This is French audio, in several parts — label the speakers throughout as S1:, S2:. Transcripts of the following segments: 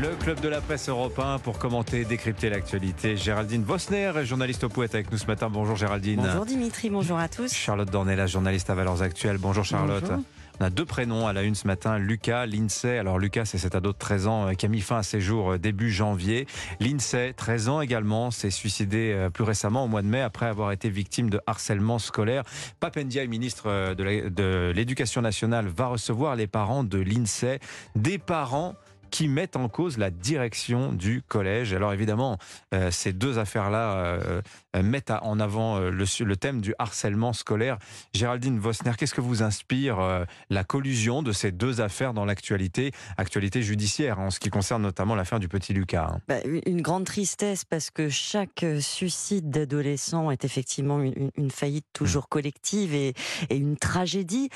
S1: Le club de la presse européen pour commenter, décrypter l'actualité. Géraldine Vosner, journaliste au Poète avec nous ce matin. Bonjour Géraldine.
S2: Bonjour Dimitri, bonjour à tous.
S1: Charlotte Dornella, journaliste à Valeurs Actuelles. Bonjour Charlotte.
S2: Bonjour.
S1: On a deux prénoms à la une ce matin, Lucas, Lindsay. Alors Lucas, c'est cet ado de 13 ans euh, qui a mis fin à ses jours euh, début janvier. Lindsay, 13 ans également, s'est suicidé euh, plus récemment au mois de mai après avoir été victime de harcèlement scolaire. Papendia, ministre de l'Éducation nationale, va recevoir les parents de Lindsay. Des parents qui mettent en cause la direction du collège. Alors évidemment, euh, ces deux affaires-là euh, euh, mettent en avant le, thème du harcèlement scolaire. Géraldine Vosner, qu'est-ce que vous inspire la collusion de ces deux affaires dans l'actualité, actualité judiciaire, en ce qui concerne notamment l'affaire du petit Lucas hein?
S2: Bah, une grande tristesse parce que chaque suicide d'adolescent est effectivement une, faillite toujours collective et, une tragédie.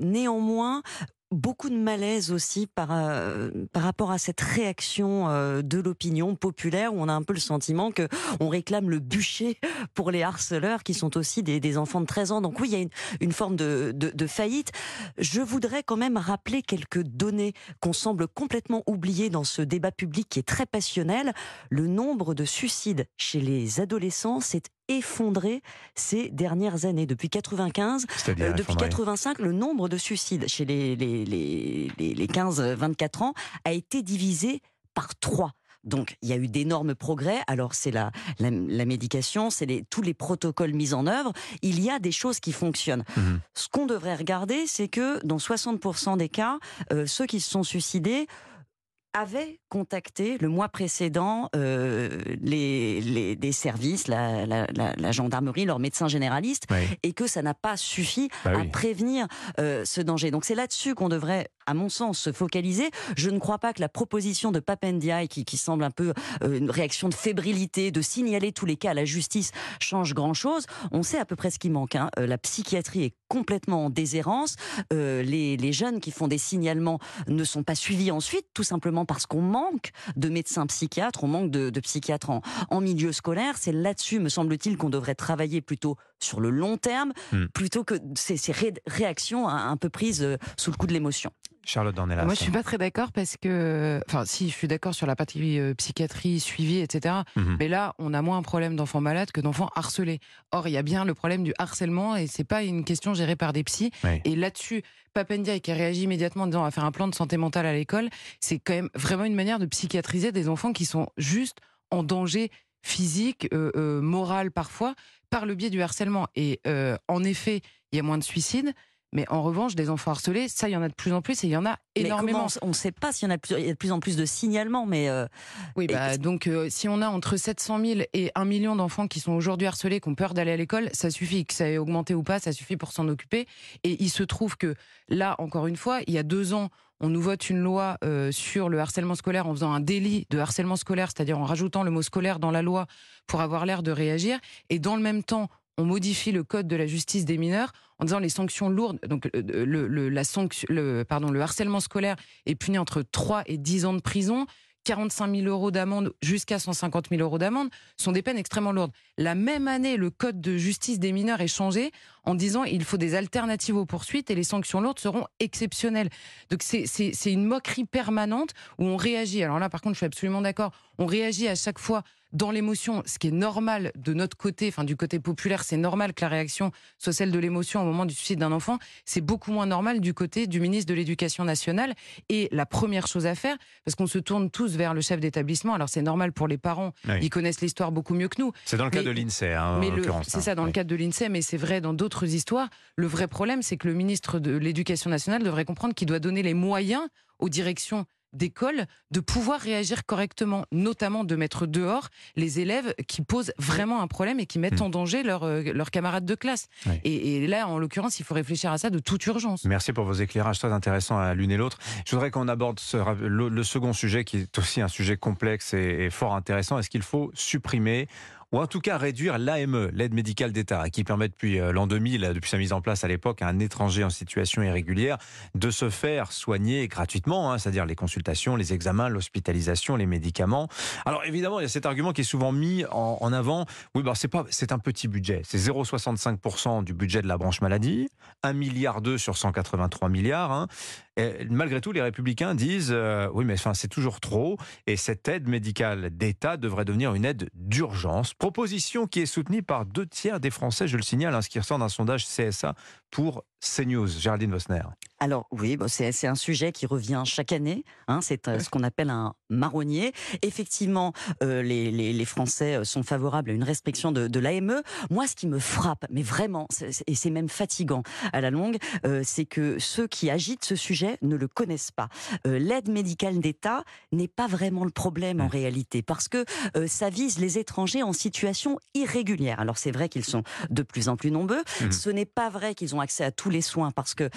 S2: Néanmoins, beaucoup de malaise aussi par, euh, par rapport à cette réaction euh, de l'opinion populaire où on a un peu le sentiment que on réclame le bûcher pour les harceleurs qui sont aussi des, enfants de 13 ans. Donc oui, il y a une, forme de, de, faillite. Je voudrais quand même rappeler quelques données qu'on semble complètement oublier dans ce débat public qui est très passionnel. Le nombre de suicides chez les adolescents s'est effondré ces dernières années. Depuis 95,
S1: C'est-à-dire,
S2: euh, depuis
S1: faudrait-
S2: 85, le nombre de suicides chez les, les, les, les, les 15-24 ans a été divisé par 3. Donc, il y a eu d'énormes progrès. Alors, c'est la, la, la médication, c'est les, tous les protocoles mis en œuvre. Il y a des choses qui fonctionnent.
S1: Mhm.
S2: Ce qu'on devrait regarder, c'est que dans 60% des cas, euh, ceux qui se sont suicidés avaient contacté le mois précédent euh, les, les, des services, la, la, la, la gendarmerie, leur médecin généraliste,
S1: Oui.
S2: et que ça n'a pas suffi
S1: Bah
S2: à
S1: oui.
S2: prévenir euh, ce danger. Donc c'est là-dessus qu'on devrait, à mon sens, se focaliser. Je ne crois pas que la proposition de Papendiaï, qui, qui semble un peu euh, une réaction de fébrilité, de signaler tous les cas à la justice, change grand-chose. On sait à peu près ce qui manque. hein. La psychiatrie est complètement en déshérence. Les, les jeunes qui font des signalements ne sont pas suivis ensuite, tout simplement parce qu'on manque de médecins psychiatres, on manque de, de psychiatres en, en milieu scolaire. C'est là-dessus, me semble-t-il, qu'on devrait travailler plutôt sur le long terme,
S1: Hmm.
S2: plutôt que ces, ces ré- réactions un, un peu prises euh, sous le coup de l'émotion.
S1: Charlotte Dornelas.
S3: Moi, je suis pas très d'accord parce que, enfin, si, je suis d'accord sur la partie euh, psychiatrie, suivi, etc.
S1: Mhm.
S3: Mais là, on a moins un problème d'enfants malades que d'enfants harcelés. Or, il y a bien le problème du harcèlement et c'est pas une question gérée par des psys.
S1: Oui.
S3: Et là-dessus, Papendia qui a réagi immédiatement en disant on va faire un plan de santé mentale à l'école, c'est quand même vraiment une manière de psychiatriser des enfants qui sont juste en danger physique, euh, euh, moral parfois, par le biais du harcèlement. Et en effet, il y a moins de suicides. Mais en revanche, des enfants harcelés, ça, il y en a de plus en plus et il y en a énormément.
S2: on ne sait pas s'il y en a de plus, il y a de plus en plus de signalements, mais euh,
S3: Oui, bah, donc euh, si on a entre 700 000 et 1 million d'enfants qui sont aujourd'hui harcelés, qui ont peur d'aller à l'école, ça suffit, que ça ait augmenté ou pas, ça suffit pour s'en occuper. Et il se trouve que là, encore une fois, il y a deux ans, on nous vote une loi euh, sur le harcèlement scolaire en faisant un délit de harcèlement scolaire, c'est-à-dire en rajoutant le mot scolaire dans la loi pour avoir l'air de réagir. Et dans le même temps, on modifie le code de la justice des mineurs en disant les sanctions lourdes, donc euh, le, la sanction, pardon, le harcèlement scolaire est puni entre 3 et 10 ans de prison. 45 000 euros d'amende jusqu'à 150 000 euros d'amende sont des peines extrêmement lourdes. La même année, le code de justice des mineurs est changé en disant il faut des alternatives aux poursuites et les sanctions lourdes seront exceptionnelles. Donc c'est- une moquerie permanente où on réagit. Alors là, par contre, je suis absolument d'accord. On réagit à chaque fois dans l'émotion, ce qui est normal de notre côté, enfin du côté populaire, c'est normal que la réaction soit celle de l'émotion au moment du suicide d'un enfant. C'est beaucoup moins normal du côté du ministre de l'Éducation nationale. Et la première chose à faire, parce qu'on se tourne tous vers le chef d'établissement, alors c'est normal pour les parents,
S1: Oui.
S3: ils connaissent l'histoire beaucoup mieux que nous.
S1: C'est dans le cas de l'INSEE, hein, en l'occurrence.
S3: c'est
S1: hein.
S3: ça dans le cadre de l'INSEE, mais c'est vrai dans d'autres histoires. Le vrai problème, c'est que le ministre de l'Éducation nationale devrait comprendre qu'il doit donner les moyens aux directions d'école de pouvoir réagir correctement, notamment de mettre dehors les élèves qui posent vraiment un problème et qui mettent
S1: Hmm.
S3: en danger leurs euh, leurs camarades de classe.
S1: Oui.
S3: Et, et là, en l'occurrence, il faut réfléchir à ça de toute urgence.
S1: Merci pour vos éclairages très intéressants à l'une et l'autre. Je voudrais qu'on aborde ce ra- le, le second sujet qui est aussi un sujet complexe et, et fort intéressant. Est-ce qu'il faut supprimer ou en tout cas réduire l'AME, l'aide médicale d'État, qui permet depuis euh, l'an 2000, depuis sa mise en place à l'époque, à un étranger en situation irrégulière de se faire soigner gratuitement, hein, c'est-à-dire les consultations, les examens, l'hospitalisation, les médicaments. Alors évidemment, il y a cet argument qui est souvent mis en, avant. Oui, bah, c'est pas, c'est un petit budget, c'est 0,65% du budget de la branche maladie, 1 milliard 2 sur 183 milliards. hein. Malgré tout, les républicains disent euh, oui, mais c'est toujours trop et cette aide médicale d'État devrait devenir une aide d'urgence. Proposition qui est soutenue par deux tiers des Français, je le signale, hein, ce qui ressort d'un sondage CSA pour CNews. Géraldine Vosner.
S2: Alors oui, c'est un sujet qui revient chaque année. Hein, c'est euh, ce qu'on appelle un marronnier. Effectivement, euh, les, Français euh, sont favorables à une restriction de, l'AME. Moi, ce qui me frappe, mais vraiment, et c'est même fatigant à la longue, c'est que ceux qui agitent ce sujet ne le connaissent pas. L'aide médicale d'État n'est pas vraiment le problème en réalité, parce que ça vise les étrangers en situation irrégulière. Alors c'est vrai qu'ils sont de plus en plus nombreux. Mmh. Ce n'est pas vrai qu'ils ont accès à les soins, parce que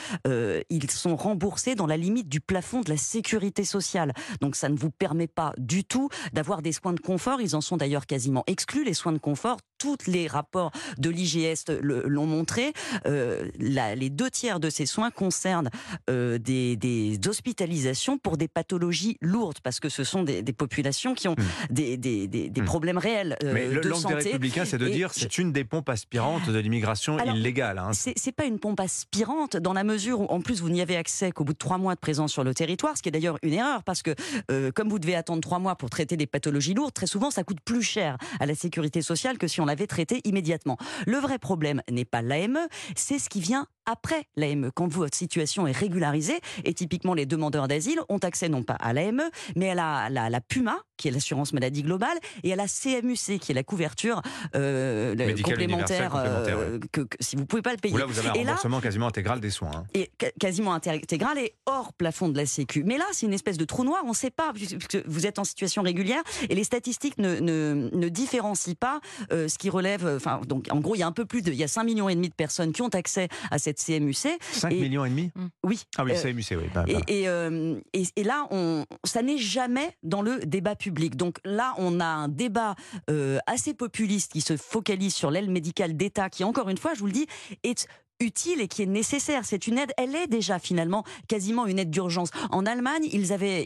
S2: ils sont remboursés dans la limite du plafond de la sécurité sociale. Donc ça ne vous permet pas du tout d'avoir des soins de confort. Ils en sont d'ailleurs quasiment exclus, les soins de confort. Tous les rapports de l'IGS l'ont montré. Euh, les deux tiers de ces soins concernent euh, des, hospitalisations pour des pathologies lourdes, parce que ce sont des, populations qui ont hmm. des, hmm. problèmes réels
S1: euh, Mais le de santé. des républicains, c'est de dire c'est une des pompes aspirantes de l'immigration illégale. Hein.
S2: C'est pas une pompe aspirante dans la mesure où, en plus, vous n'y avez accès qu'au bout de trois mois de présence sur le territoire, ce qui est d'ailleurs une erreur parce que euh, comme vous devez attendre trois mois pour traiter des pathologies lourdes, très souvent ça coûte plus cher à la sécurité sociale que si on l'avait traité immédiatement. Le vrai problème n'est pas l'AME, c'est ce qui vient après l'AME, quand votre situation est régularisée, et typiquement les demandeurs d'asile ont accès non pas à l'AME, mais à la, la, PUMA, qui est l'assurance maladie globale, et à la CMUC, qui est la couverture euh, complémentaire, euh, que, si vous pouvez pas le payer.
S1: là, vous avez un remboursement quasiment intégral des soins. Hein.
S2: Et quasiment intégral et hors plafond de la Sécu. Mais là, c'est une espèce de trou noir, on ne sait pas, puisque vous êtes en situation régulière, et les statistiques ne, ne, ne différencient pas euh, ce qui relève, enfin, donc en gros, il y a un peu plus de, il y a 5 millions et demi de personnes qui ont accès à cette CMUC.
S1: 5 millions et demi?
S2: Oui.
S1: Ah oui, CMUC, oui. Bah,
S2: bah. Euh, et, et, là, on, ça n'est jamais dans le débat public. Donc là, on a un débat euh, assez populiste qui se focalise sur l'aile médicale d'État, qui, encore une fois, je vous le dis, est utile et qui est nécessaire. C'est une aide, elle est déjà finalement quasiment une aide d'urgence. En Allemagne, ils avaient,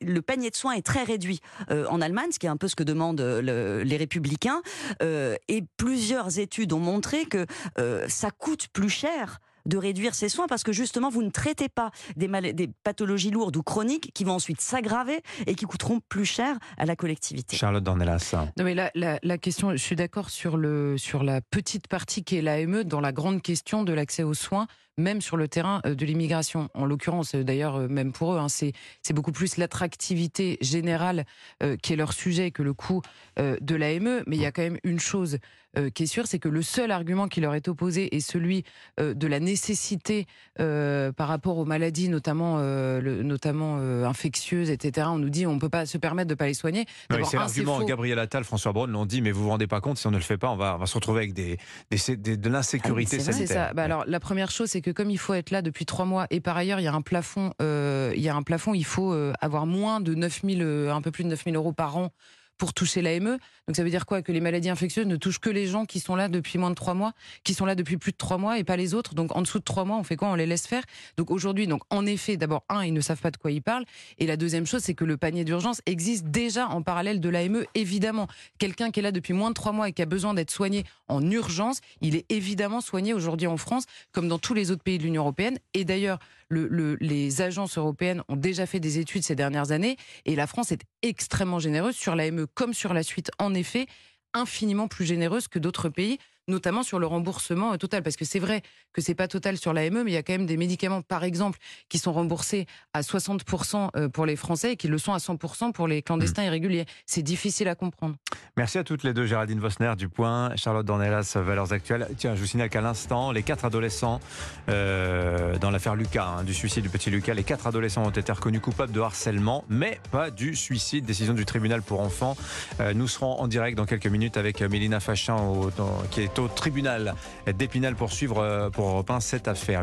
S2: le panier de soins est très réduit euh, en Allemagne, ce qui est un peu ce que demandent les républicains. et plusieurs études ont montré que ça coûte plus cher de réduire ces soins parce que justement vous ne traitez pas des, des pathologies lourdes ou chroniques qui vont ensuite s'aggraver et qui coûteront plus cher à la collectivité.
S1: Charlotte Dornelas.
S3: Non mais la, la, question, je suis d'accord sur, le, sur la petite partie qui est l'AME dans la grande question de l'accès aux soins même sur le terrain euh, de l'immigration. En l'occurrence, euh, d'ailleurs, euh, même pour eux, hein, c'est beaucoup plus l'attractivité générale qui est leur sujet que le coût de l'AME. Mais il y a quand même une chose euh, qui est sûr, c'est que le seul argument qui leur est opposé est celui de la nécessité par rapport aux maladies, notamment, notamment infectieuses, etc. On nous dit on peut pas se permettre de pas les soigner.
S1: c'est l'argument. Gabriel Attal, François Braun l'ont dit, mais vous vous rendez pas compte si on ne le fait pas, on va, on va se retrouver avec des, de l'insécurité ah sanitaire.
S3: Ça. Bah, alors la première chose, c'est que comme il faut être là depuis trois mois et par ailleurs il y a un plafond, il y a un plafond, il faut avoir moins de 9000, un peu plus de 9000 euros par an pour toucher l'AME. Donc ça veut dire quoi? Que les maladies infectieuses ne touchent que les gens qui sont là depuis moins de trois mois, qui sont là depuis plus de trois mois et pas les autres. Donc en dessous de trois mois, on fait quoi? On les laisse faire. Donc aujourd'hui, donc en effet, d'abord un, ils ne savent pas de quoi ils parlent, et la deuxième chose, c'est que le panier d'urgence existe déjà en parallèle de l'AME. Évidemment, quelqu'un qui est là depuis moins de trois mois et qui a besoin d'être soigné en urgence, il est évidemment soigné aujourd'hui en France, comme dans tous les autres pays de l'Union européenne. Et d'ailleurs, le, les agences européennes ont déjà fait des études ces dernières années et la France est extrêmement généreuse sur l'AME comme sur la suite. En effet, infiniment plus généreuse que d'autres pays notamment sur le remboursement euh, total. Parce que c'est vrai que c'est pas total sur l'AME, mais il y a quand même des médicaments, par exemple, qui sont remboursés à 60% euh, pour les Français et qui le sont à 100% pour les clandestins irréguliers. C'est difficile à comprendre.
S1: Merci à toutes les deux, Géraldine Vosner du Point, Charlotte Dornelas, Valeurs Actuelles. Tiens, je vous signale qu'à l'instant, les quatre adolescents euh, dans l'affaire Lucas, hein, du suicide du petit Lucas, les quatre adolescents ont été reconnus coupables de harcèlement, mais pas du suicide. Décision du tribunal pour enfants. nous serons en direct dans quelques minutes avec Mélina Fachin, qui est au tribunal d'Épinal pour suivre euh, pour Europe 1 cette affaire.